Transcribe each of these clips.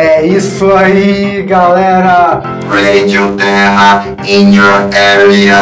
É isso aí, galera! Radio Terra in your area.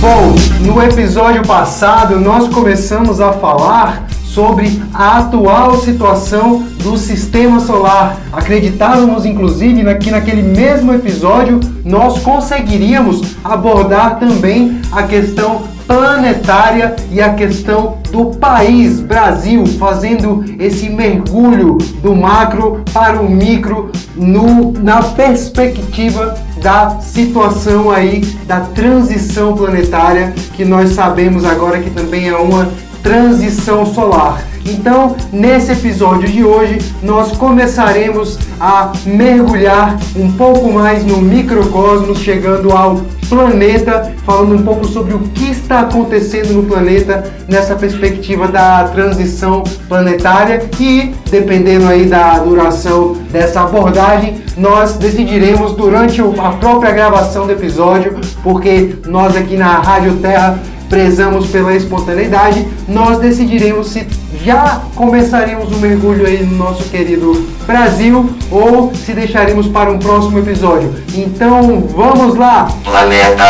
Bom, no episódio passado nós começamos a falar sobre a atual situação do sistema solar. Acreditávamos, inclusive, que naquele mesmo episódio nós conseguiríamos abordar também a questão planetária e a questão do país Brasil, fazendo esse mergulho do macro para o micro no, na perspectiva da situação aí da transição planetária que nós sabemos agora que também é uma transição solar. Então, nesse episódio de hoje, nós começaremos a mergulhar um pouco mais no microcosmos, chegando ao planeta, falando um pouco sobre o que está acontecendo no planeta nessa perspectiva da transição planetária e, dependendo aí da duração dessa abordagem, nós decidiremos durante a própria gravação do episódio, porque nós aqui na Rádio Terra prezamos pela espontaneidade, nós decidiremos se já começaremos o um mergulho aí no nosso querido Brasil ou se deixaremos para um próximo episódio. Então vamos lá! Planeta!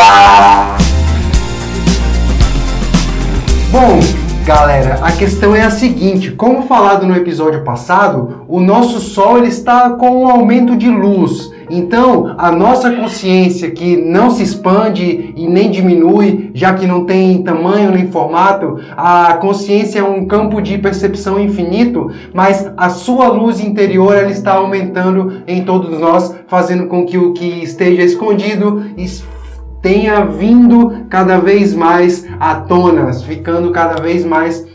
Bom, Galera, a questão é a seguinte, como falado no episódio passado, o nosso Sol ele está com um aumento de luz. Então, a nossa consciência que não se expande e nem diminui, já que não tem tamanho nem formato, a consciência é um campo de percepção infinito, mas a sua luz interior ela está aumentando em todos nós, fazendo com que o que esteja escondido tenha vindo cada vez mais à tona, ficando cada vez mais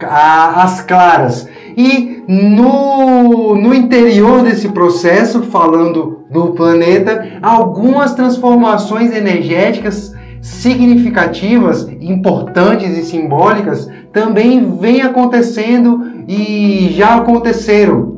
às claras. E no, no interior desse processo, falando do planeta, algumas transformações energéticas significativas, importantes e simbólicas também vêm acontecendo e já aconteceram.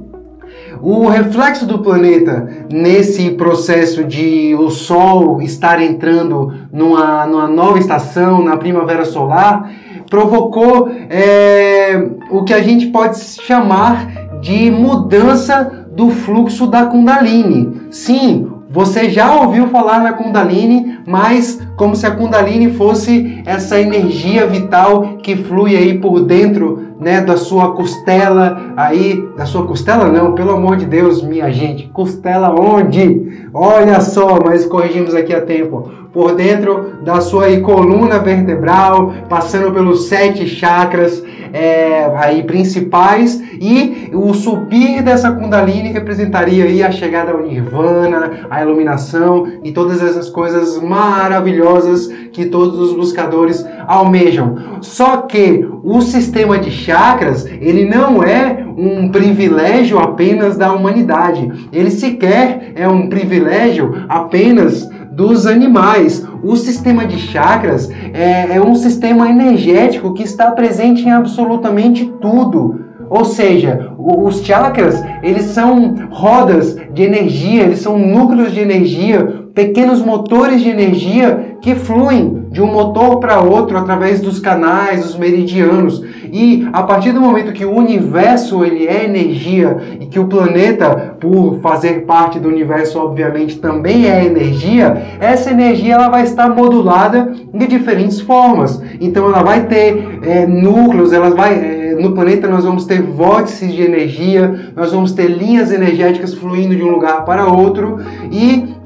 O reflexo do planeta nesse processo de o Sol estar entrando numa, numa nova estação, na primavera solar, provocou é, o que a gente pode chamar de mudança do fluxo da Kundalini. Sim, você já ouviu falar na Kundalini, mas como se a Kundalini fosse essa energia vital que flui aí por dentro né, da sua costela aí, da sua costela não, pelo amor de Deus, minha gente, costela onde? Olha só, mas corrigimos aqui a tempo. Por dentro da sua coluna vertebral, passando pelos sete chakras é, aí principais e o subir dessa Kundalini representaria aí a chegada ao Nirvana, a iluminação e todas essas coisas maravilhosas que todos os buscadores almejam. Só que o sistema de chakras, ele não é um privilégio apenas da humanidade. Ele sequer é um privilégio apenas dos animais. O sistema de chakras é, é um sistema energético que está presente em absolutamente tudo. Ou seja, os chakras, eles são rodas de energia, eles são núcleos de energia, pequenos motores de energia que fluem de um motor para outro através dos canais, dos meridianos. E a partir do momento que o universo ele é energia e que o planeta, por fazer parte do universo, obviamente também é energia, essa energia ela vai estar modulada de diferentes formas. Então ela vai ter é, núcleos, ela vai é, no planeta nós vamos ter vórtices de energia, nós vamos ter linhas energéticas fluindo de um lugar para outro e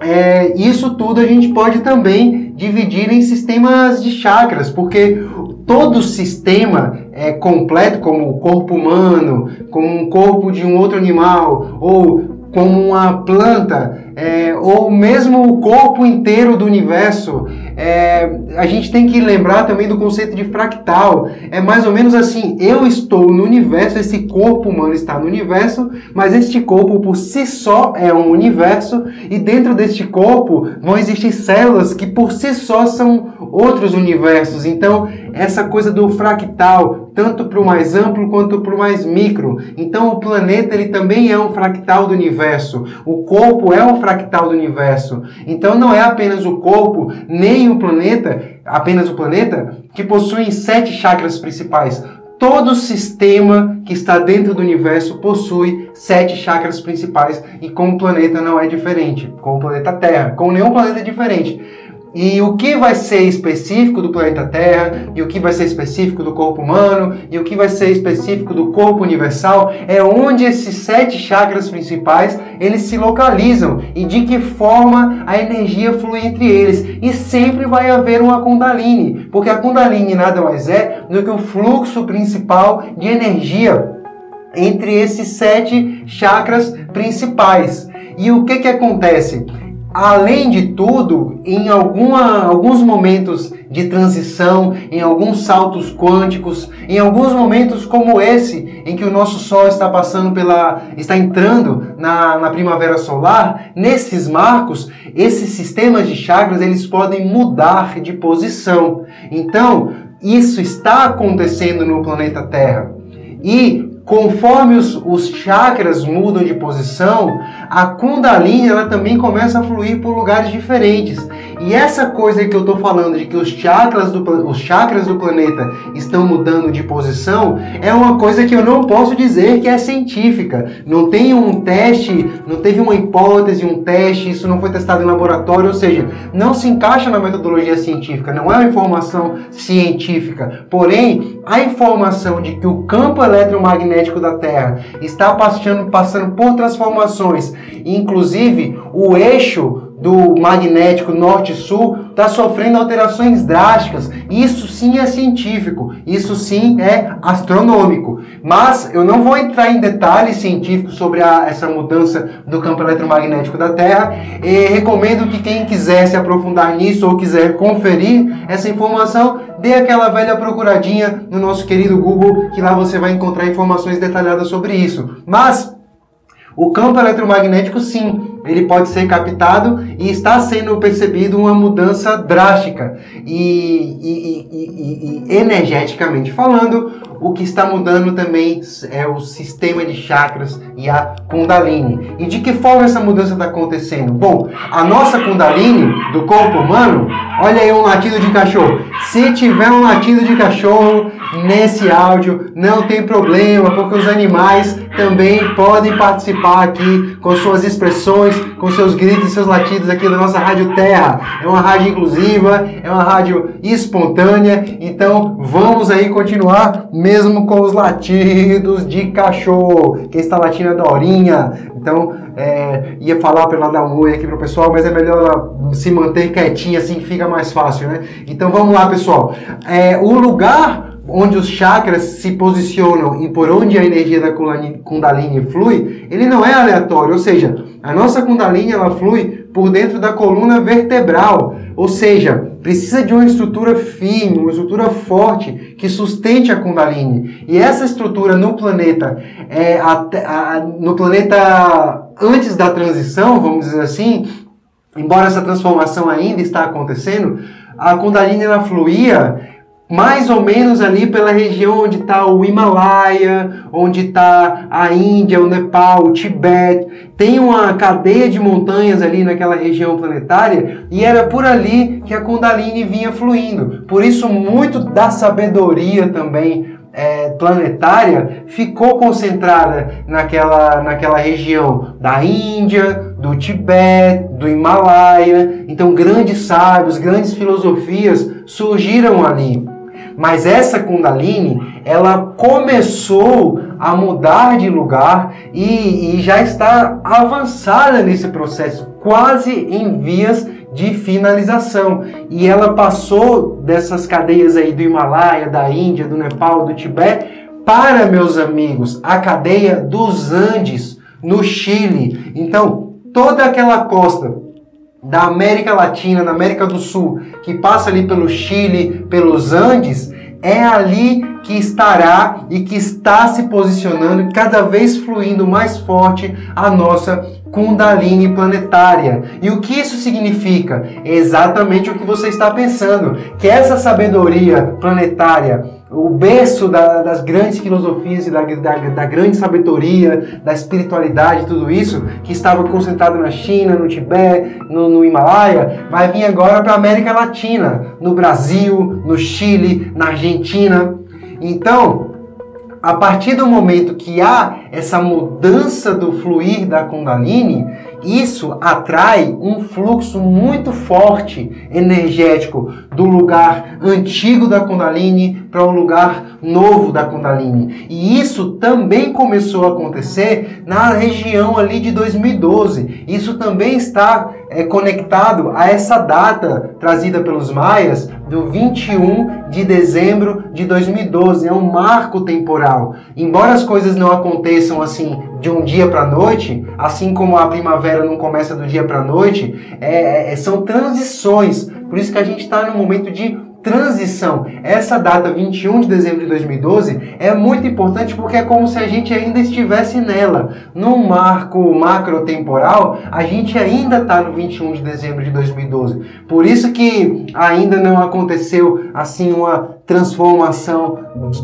é, isso tudo a gente pode também dividir em sistemas de chakras, porque todo sistema é completo, como o corpo humano, como um corpo de um outro animal, ou como uma planta, é, ou mesmo o corpo inteiro do universo, é, a gente tem que lembrar também do conceito de fractal. É mais ou menos assim: eu estou no universo, esse corpo humano está no universo, mas este corpo por si só é um universo, e dentro deste corpo vão existir células que por si só são outros universos. Então, essa coisa do fractal, tanto para o mais amplo quanto para o mais micro. Então, o planeta ele também é um fractal do universo. O corpo é um fractal do universo. Então, não é apenas o corpo, nem o planeta, apenas o planeta, que possuem sete chakras principais. todo sistema que está dentro do universo possui sete chakras principais e com o planeta não é diferente, com o planeta Terra, com nenhum planeta é diferente. E o que vai ser específico do planeta Terra, e o que vai ser específico do corpo humano, e o que vai ser específico do corpo universal, é onde esses sete chakras principais eles se localizam e de que forma a energia flui entre eles. E sempre vai haver uma Kundalini, porque a Kundalini nada mais é do que o fluxo principal de energia entre esses sete chakras principais. E o que que acontece? Além de tudo, em alguma, alguns momentos de transição, em alguns saltos quânticos, em alguns momentos como esse, em que o nosso Sol está passando pela. está entrando na, na primavera solar, nesses marcos, esses sistemas de chakras eles podem mudar de posição. Então, isso está acontecendo no planeta Terra. E Conforme os, os chakras mudam de posição, a Kundalini ela também começa a fluir por lugares diferentes. E essa coisa que eu estou falando de que os chakras, do, os chakras do planeta estão mudando de posição é uma coisa que eu não posso dizer que é científica. Não tem um teste, não teve uma hipótese, um teste, isso não foi testado em laboratório, ou seja, não se encaixa na metodologia científica, não é uma informação científica. Porém, a informação de que o campo eletromagnético magnético da Terra. Está passando, passando por transformações, inclusive o eixo do magnético norte-sul está sofrendo alterações drásticas. Isso sim é científico, isso sim é astronômico. Mas eu não vou entrar em detalhes científicos sobre a, essa mudança do campo eletromagnético da Terra. E recomendo que quem quiser se aprofundar nisso ou quiser conferir essa informação, dê aquela velha procuradinha no nosso querido Google, que lá você vai encontrar informações detalhadas sobre isso. Mas o campo eletromagnético, sim, ele pode ser captado e está sendo percebido uma mudança drástica. E, e, e, e, energeticamente falando, o que está mudando também é o sistema de chakras e a Kundalini. E de que forma essa mudança está acontecendo? Bom, a nossa Kundalini do corpo humano, olha aí um latido de cachorro. Se tiver um latido de cachorro nesse áudio, não tem problema, porque os animais também podem participar aqui com suas expressões, com seus gritos e seus latidos aqui da nossa Rádio Terra. É uma rádio inclusiva, é uma rádio espontânea, então vamos aí continuar mesmo com os latidos de cachorro. Quem está latindo é Dorinha, então é, ia falar para ela dar um oi aqui pro pessoal, mas é melhor ela se manter quietinha assim que fica mais fácil, né? Então vamos lá, pessoal. É, o lugar onde os chakras se posicionam e por onde a energia da Kundalini flui, ele não é aleatório, ou seja, a nossa Kundalini ela flui por dentro da coluna vertebral, ou seja, precisa de uma estrutura firme, uma estrutura forte que sustente a Kundalini. E essa estrutura no planeta, é, a, a, no planeta antes da transição, vamos dizer assim, embora essa transformação ainda está acontecendo, a Kundalini ela fluía mais ou menos ali pela região onde está o Himalaia, onde está a Índia, o Nepal, o Tibete. Tem uma cadeia de montanhas ali naquela região planetária e era por ali que a Kundalini vinha fluindo. Por isso, muito da sabedoria também é, planetária ficou concentrada naquela, naquela região da Índia, do Tibete, do Himalaia. Então, grandes sábios, grandes filosofias surgiram ali. Mas essa Kundalini, ela começou a mudar de lugar e, e já está avançada nesse processo, quase em vias de finalização. E ela passou dessas cadeias aí do Himalaia, da Índia, do Nepal, do Tibete, para, meus amigos, a cadeia dos Andes, no Chile. Então, toda aquela costa da América Latina, da América do Sul, que passa ali pelo Chile, pelos Andes, é ali que estará e que está se posicionando, cada vez fluindo mais forte a nossa Kundalini planetária. E o que isso significa? Exatamente o que você está pensando, que essa sabedoria planetária o berço da, das grandes filosofias e da, da, da, grande sabedoria, da espiritualidade, tudo isso, que estava concentrado na China, no Tibete, no, no Himalaia, vai vir agora para a América Latina, no Brasil, no Chile, na Argentina. Então, a partir do momento que há essa mudança do fluir da Kundalini, isso atrai um fluxo muito forte energético do lugar antigo da Kundalini para o um lugar novo da Kundalini. E isso também começou a acontecer na região ali de 2012. Isso também está é, conectado a essa data trazida pelos maias do 21 de dezembro de 2012. É um marco temporal. Embora as coisas não aconteçam assim de um dia para a noite, assim como a primavera não começa do dia para a noite, é, é, são transições. Por isso que a gente está num momento de transição. Essa data, 21 de dezembro de 2012, é muito importante porque é como se a gente ainda estivesse nela. No marco macro temporal, a gente ainda está no 21 de dezembro de 2012. Por isso que ainda não aconteceu assim uma transformação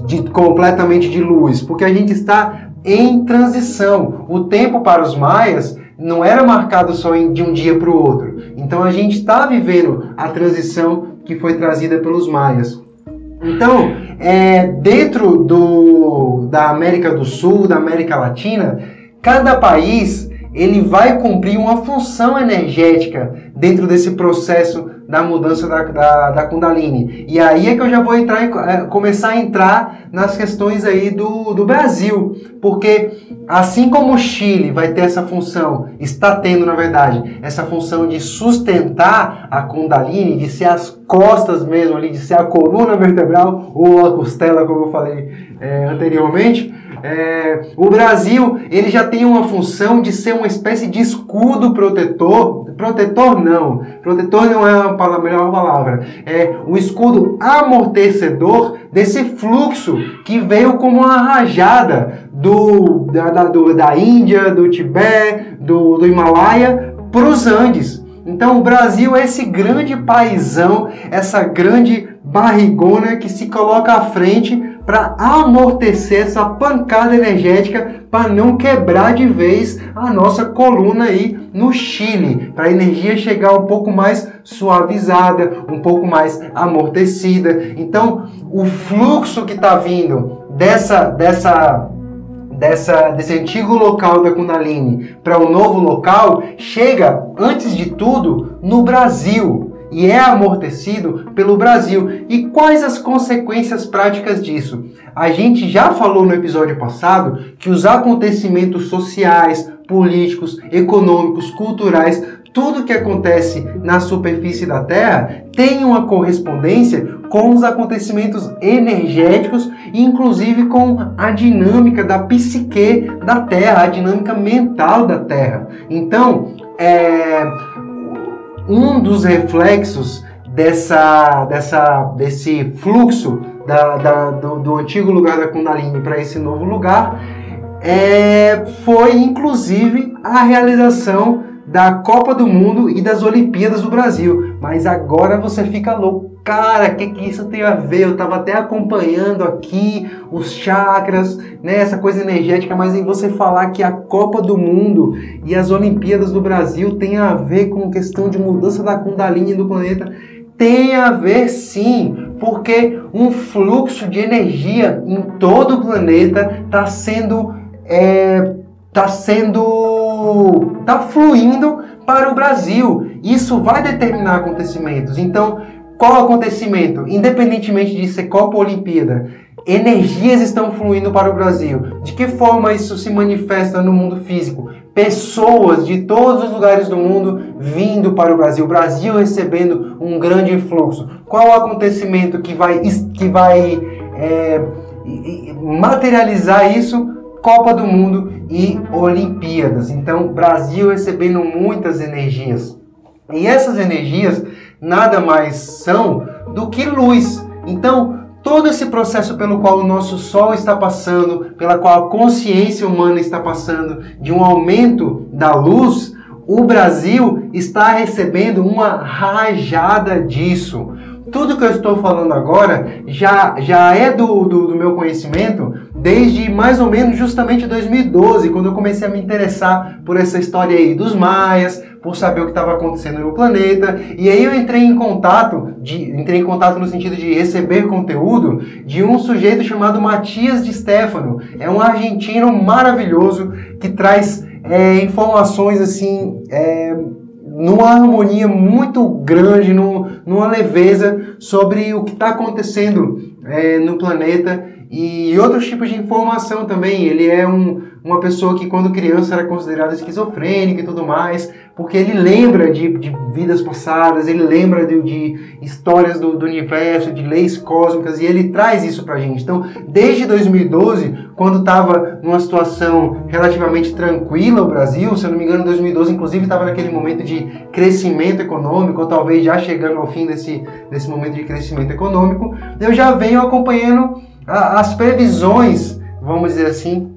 de, de completamente de luz, porque a gente está em transição. O tempo para os maias não era marcado só de um dia para o outro. Então a gente está vivendo a transição que foi trazida pelos maias. Então, é, dentro do, da América do Sul, da América Latina, cada país ele vai cumprir uma função energética dentro desse processo da mudança da, da, da Kundalini. E aí é que eu já vou entrar em, é, começar a entrar nas questões aí do, do Brasil. Porque assim como o Chile vai ter essa função, está tendo na verdade, essa função de sustentar a Kundalini, de ser as costas mesmo ali, de ser a coluna vertebral ou a costela, como eu falei é, anteriormente, é, o Brasil ele já tem uma função de ser uma espécie de escudo protetor. Protetor não, protetor não é a palavra, melhor palavra. É um escudo amortecedor desse fluxo que veio como uma rajada do, da, da, do, da Índia, do Tibete, do, do Himalaia para os Andes. Então o Brasil é esse grande paizão, essa grande barrigona que se coloca à frente para amortecer essa pancada energética para não quebrar de vez a nossa coluna aí no Chile, para a energia chegar um pouco mais suavizada, um pouco mais amortecida. Então, o fluxo que está vindo dessa dessa dessa, desse antigo local da Kundalini para o um novo local chega, antes de tudo, no Brasil e é amortecido pelo Brasil. E quais as consequências práticas disso? A gente já falou no episódio passado que os acontecimentos sociais, políticos, econômicos, culturais, tudo que acontece na superfície da Terra tem uma correspondência com os acontecimentos energéticos, inclusive com a dinâmica da psique da Terra, a dinâmica mental da Terra. Então, é, um dos reflexos dessa, dessa, desse fluxo da, da do, do, antigo lugar da Kundalini para esse novo lugar é, foi inclusive a realização da Copa do Mundo e das Olimpíadas do Brasil. Mas agora você fica louco. Cara, o que, que isso tem a ver? Eu estava até acompanhando aqui os chakras, né, essa coisa energética, mas em você falar que a Copa do Mundo e as Olimpíadas do Brasil tem a ver com questão de mudança da Kundalini do planeta, tem a ver sim, porque um fluxo de energia em todo o planeta está sendo é, tá tá fluindo para o Brasil. Isso vai determinar acontecimentos. Então, qual acontecimento? Independentemente de ser Copa ou Olimpíada, energias estão fluindo para o Brasil. De que forma isso se manifesta no mundo físico? Pessoas de todos os lugares do mundo vindo para o Brasil, o Brasil recebendo um grande fluxo. Qual o acontecimento que vai, que vai é, materializar isso? Copa do Mundo e Olimpíadas. Então, Brasil recebendo muitas energias. E essas energias nada mais são do que luz. Então, todo esse processo pelo qual o nosso Sol está passando, pela qual a consciência humana está passando, de um aumento da luz, o Brasil está recebendo uma rajada disso tudo que eu estou falando agora já, já é do, do, do meu conhecimento desde mais ou menos justamente 2012, quando eu comecei a me interessar por essa história aí dos maias, por saber o que estava acontecendo no planeta. E aí eu entrei em contato, de, entrei em contato no sentido de receber conteúdo de um sujeito chamado Matias de Stefano. É um argentino maravilhoso que traz é, informações assim. É, numa harmonia muito grande, numa leveza sobre o que está acontecendo é, no planeta e outros tipos de informação também. Ele é um, uma pessoa que, quando criança, era considerada esquizofrênica e tudo mais, porque ele lembra de, de vidas passadas, ele lembra de, de histórias do, do, universo, de leis cósmicas, e ele traz isso pra gente. Então, desde 2012, quando estava numa situação relativamente tranquila o Brasil, se eu não me engano, 2012, inclusive, estava naquele momento de crescimento econômico, ou talvez já chegando ao fim desse, desse momento de crescimento econômico, eu já venho acompanhando as previsões, vamos dizer assim,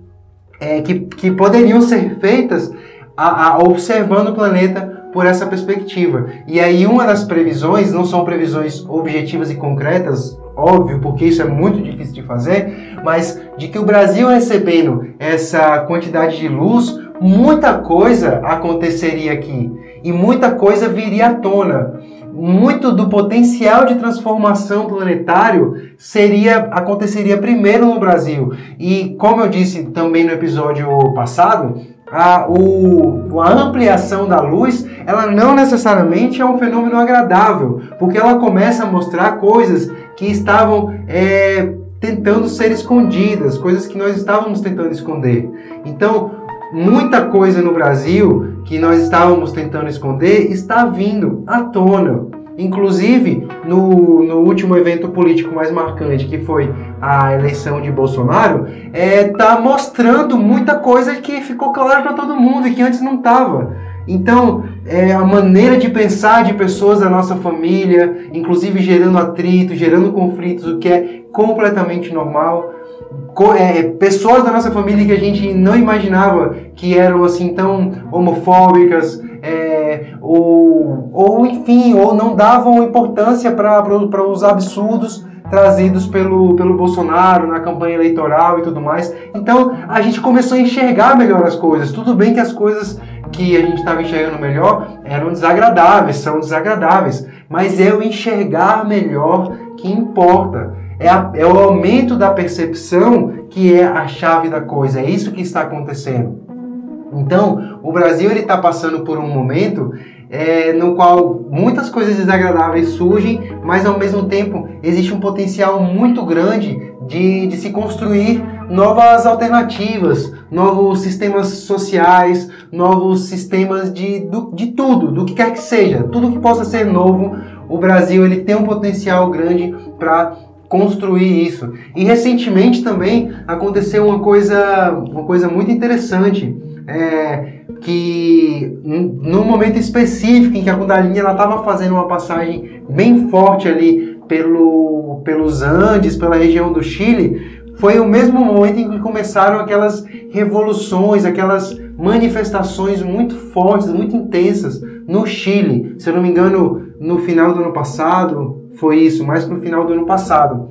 é, que, que poderiam ser feitas a, a, observando o planeta por essa perspectiva. E aí uma das previsões, não são previsões objetivas e concretas, óbvio, porque isso é muito difícil de fazer, mas de que o Brasil recebendo essa quantidade de luz, muita coisa aconteceria aqui e muita coisa viria à tona muito do potencial de transformação planetário seria aconteceria primeiro no Brasil. E como eu disse também no episódio passado, a, o, a ampliação da luz, ela não necessariamente é um fenômeno agradável, porque ela começa a mostrar coisas que estavam é, tentando ser escondidas, coisas que nós estávamos tentando esconder. Então, muita coisa no Brasil que nós estávamos tentando esconder está vindo à tona. Inclusive, no, no último evento político mais marcante, que foi a eleição de Bolsonaro, está é, tá mostrando muita coisa que ficou clara para todo mundo e que antes não estava. Então, é, a maneira de pensar de pessoas da nossa família, inclusive gerando atrito, gerando conflitos, o que é completamente normal é, pessoas da nossa família que a gente não imaginava que eram assim tão homofóbicas, é, ou, ou enfim, ou não davam importância para os absurdos trazidos pelo, pelo Bolsonaro na campanha eleitoral e tudo mais. Então a gente começou a enxergar melhor as coisas. Tudo bem que as coisas que a gente estava enxergando melhor eram desagradáveis, são desagradáveis, mas é o enxergar melhor que importa. É, a, é o aumento da percepção que é a chave da coisa. É isso que está acontecendo. Então, o Brasil está passando por um momento é, no qual muitas coisas desagradáveis surgem, mas ao mesmo tempo existe um potencial muito grande de, de se construir novas alternativas, novos sistemas sociais, novos sistemas de, do, de tudo, do que quer que seja, tudo que possa ser novo. O Brasil ele tem um potencial grande para construir isso. E recentemente também aconteceu uma coisa, uma coisa muito interessante, é, que num momento específico em que a Kundalini estava fazendo uma passagem bem forte ali pelo, pelos Andes, pela região do Chile, foi o mesmo momento em que começaram aquelas revoluções, aquelas manifestações muito fortes, muito intensas no Chile. Se eu não me engano, no final do ano passado, foi isso, mais para o final do ano passado.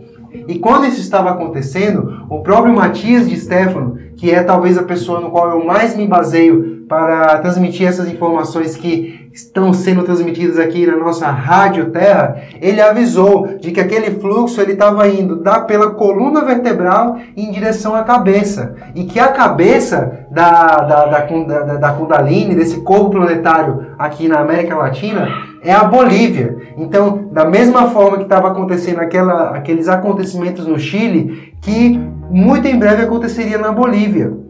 E quando isso estava acontecendo, o próprio Matias de Stefano, que é talvez a pessoa no qual eu mais me baseio para transmitir essas informações que estão sendo transmitidas aqui na nossa Rádio Terra, ele avisou de que aquele fluxo ele estava indo da, pela coluna vertebral em direção à cabeça. E que a cabeça da, da, da, da, da Kundalini, desse corpo planetário aqui na América Latina, é a Bolívia. Então, da mesma forma que estava acontecendo aquela, aqueles acontecimentos no Chile, que muito em breve aconteceria na Bolívia.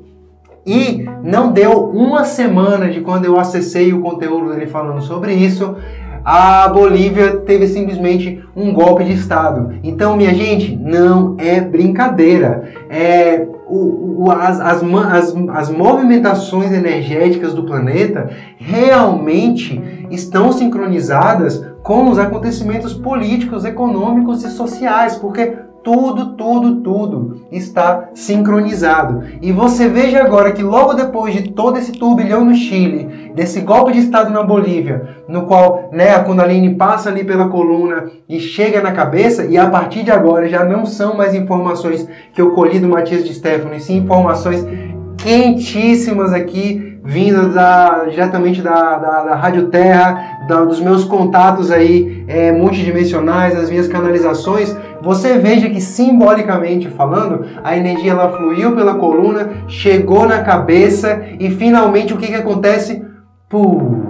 E não deu uma semana de quando eu acessei o conteúdo dele falando sobre isso, a Bolívia teve simplesmente um golpe de Estado. Então, minha gente, não é brincadeira. É, o, o, as, as, as, as movimentações energéticas do planeta realmente estão sincronizadas com os acontecimentos políticos, econômicos e sociais, porque tudo, tudo, tudo está sincronizado. E você veja agora que logo depois de todo esse turbilhão no Chile, desse golpe de Estado na Bolívia, no qual né, a Kundalini passa ali pela coluna e chega na cabeça, e a partir de agora já não são mais informações que eu colhi do Matias de Stefano, e sim informações quentíssimas aqui, vindas da, diretamente da, da, da Rádio Terra, da, dos meus contatos aí é, multidimensionais, das minhas canalizações, você veja que simbolicamente falando, a energia ela fluiu pela coluna, chegou na cabeça e finalmente o que, que acontece? Pum,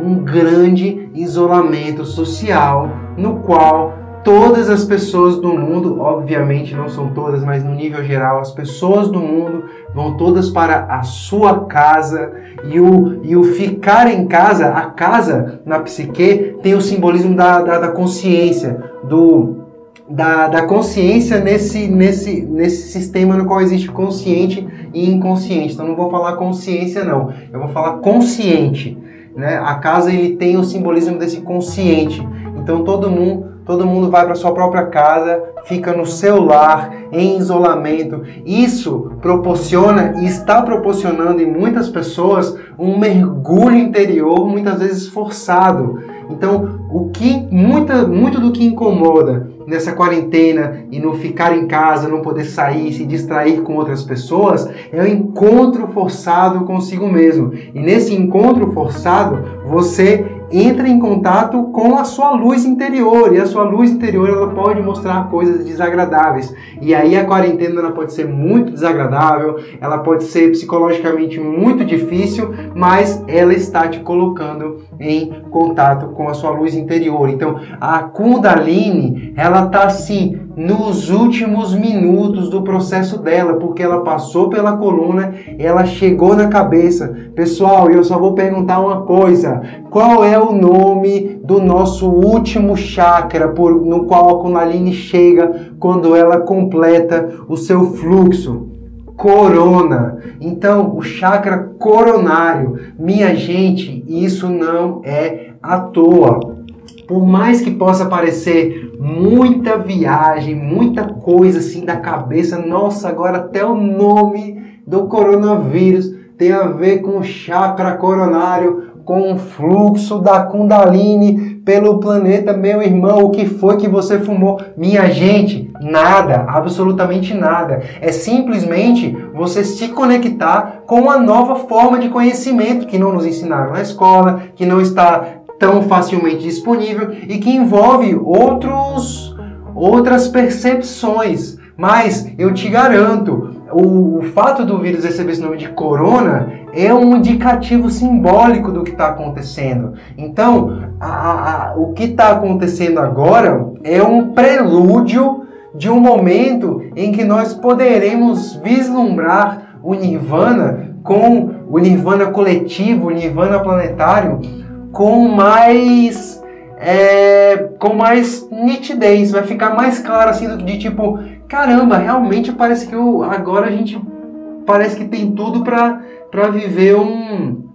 um grande isolamento social no qual todas as pessoas do mundo, obviamente não são todas, mas no nível geral, as pessoas do mundo vão todas para a sua casa e o, e o ficar em casa, a casa na psique tem o simbolismo da, da, da consciência, do, da, da consciência nesse, nesse, nesse sistema no qual existe consciente e inconsciente. Então não vou falar consciência não, eu vou falar consciente. Né? A casa ele tem o simbolismo desse consciente. Então todo mundo todo mundo vai para sua própria casa, fica no seu lar, em isolamento. Isso proporciona e está proporcionando em muitas pessoas um mergulho interior, muitas vezes forçado. Então, o que muita, muito do que incomoda nessa quarentena e no ficar em casa, não poder sair, se distrair com outras pessoas, é o encontro forçado consigo mesmo. E nesse encontro forçado, você entra em contato com a sua luz interior e a sua luz interior ela pode mostrar coisas desagradáveis. E aí a quarentena ela pode ser muito desagradável ela pode ser psicologicamente muito difícil mas ela está te colocando em contato com a sua luz interior. Então a Kundalini ela tá assim nos últimos minutos do processo dela, porque ela passou pela coluna, ela chegou na cabeça. Pessoal, eu só vou perguntar uma coisa: qual é o nome do nosso último chakra por, no qual a Kundalini chega quando ela completa o seu fluxo? Corona. Então, o chakra coronário, minha gente, isso não é à toa. Por mais que possa parecer muita viagem, muita coisa assim da cabeça. Nossa, agora até o nome do coronavírus tem a ver com chakra coronário, com o fluxo da Kundalini pelo planeta, meu irmão. O que foi que você fumou? Minha gente, nada, absolutamente nada. É simplesmente você se conectar com uma nova forma de conhecimento que não nos ensinaram na escola, que não está tão facilmente disponível e que envolve outros, outras percepções. Mas eu te garanto, o, o, fato do vírus receber esse nome de corona é um indicativo simbólico do que está acontecendo. Então, a, a, o que está acontecendo agora é um prelúdio de um momento em que nós poderemos vislumbrar o Nirvana com o Nirvana coletivo, o Nirvana planetário, com mais é, com mais nitidez, vai ficar mais claro assim de tipo, caramba, realmente parece que eu, agora a gente parece que tem tudo para viver um,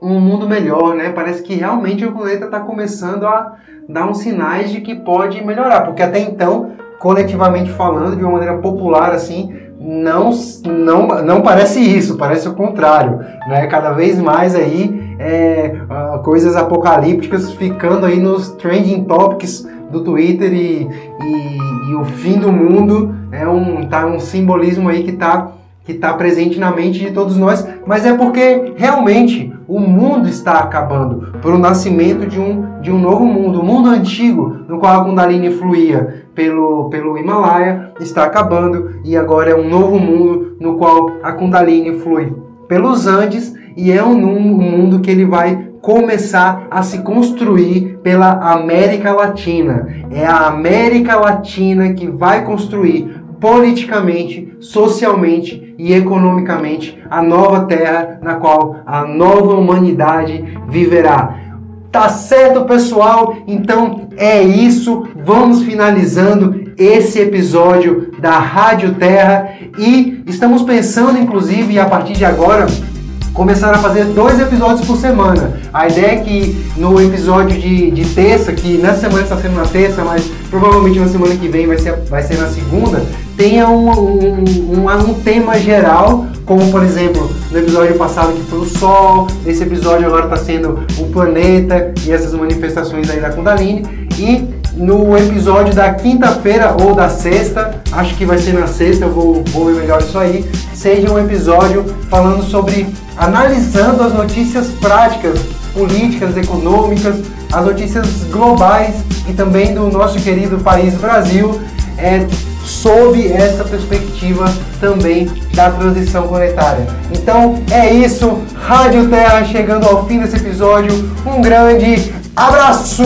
um mundo melhor, né? Parece que realmente o planeta está começando a dar uns sinais de que pode melhorar, porque até então, coletivamente falando, de uma maneira popular assim, não, não, não parece isso, parece o contrário, né? Cada vez mais aí é, uh, coisas apocalípticas ficando aí nos trending topics do Twitter e, e, e, o fim do mundo é um, tá um simbolismo aí que está que tá presente na mente de todos nós, mas é porque realmente o mundo está acabando por o nascimento de um, de um novo mundo. O mundo antigo, no qual a Kundalini fluía pelo, pelo Himalaia, está acabando e agora é um novo mundo no qual a Kundalini flui pelos Andes e é um mundo que ele vai começar a se construir pela América Latina. É a América Latina que vai construir politicamente, socialmente e economicamente a nova terra na qual a nova humanidade viverá. Tá certo, pessoal? Então é isso. Vamos finalizando esse episódio da Rádio Terra e estamos pensando, inclusive, a partir de agora, começaram a fazer dois episódios por semana. A ideia é que no episódio de, de terça, que nessa semana está sendo na terça, mas provavelmente na semana que vem vai ser, vai ser na segunda, tenha um, um, um, um tema geral, como por exemplo no episódio passado que foi o Sol, esse episódio agora está sendo o planeta e essas manifestações aí da Kundalini. E no episódio da quinta-feira ou da sexta, acho que vai ser na sexta, eu vou, vou ver melhor isso aí, seja um episódio falando sobre analisando as notícias práticas, políticas, econômicas, as notícias globais e também do nosso querido país Brasil, é, sob essa perspectiva também da transição planetária. Então é isso, Rádio Terra chegando ao fim desse episódio. Um grande abraço!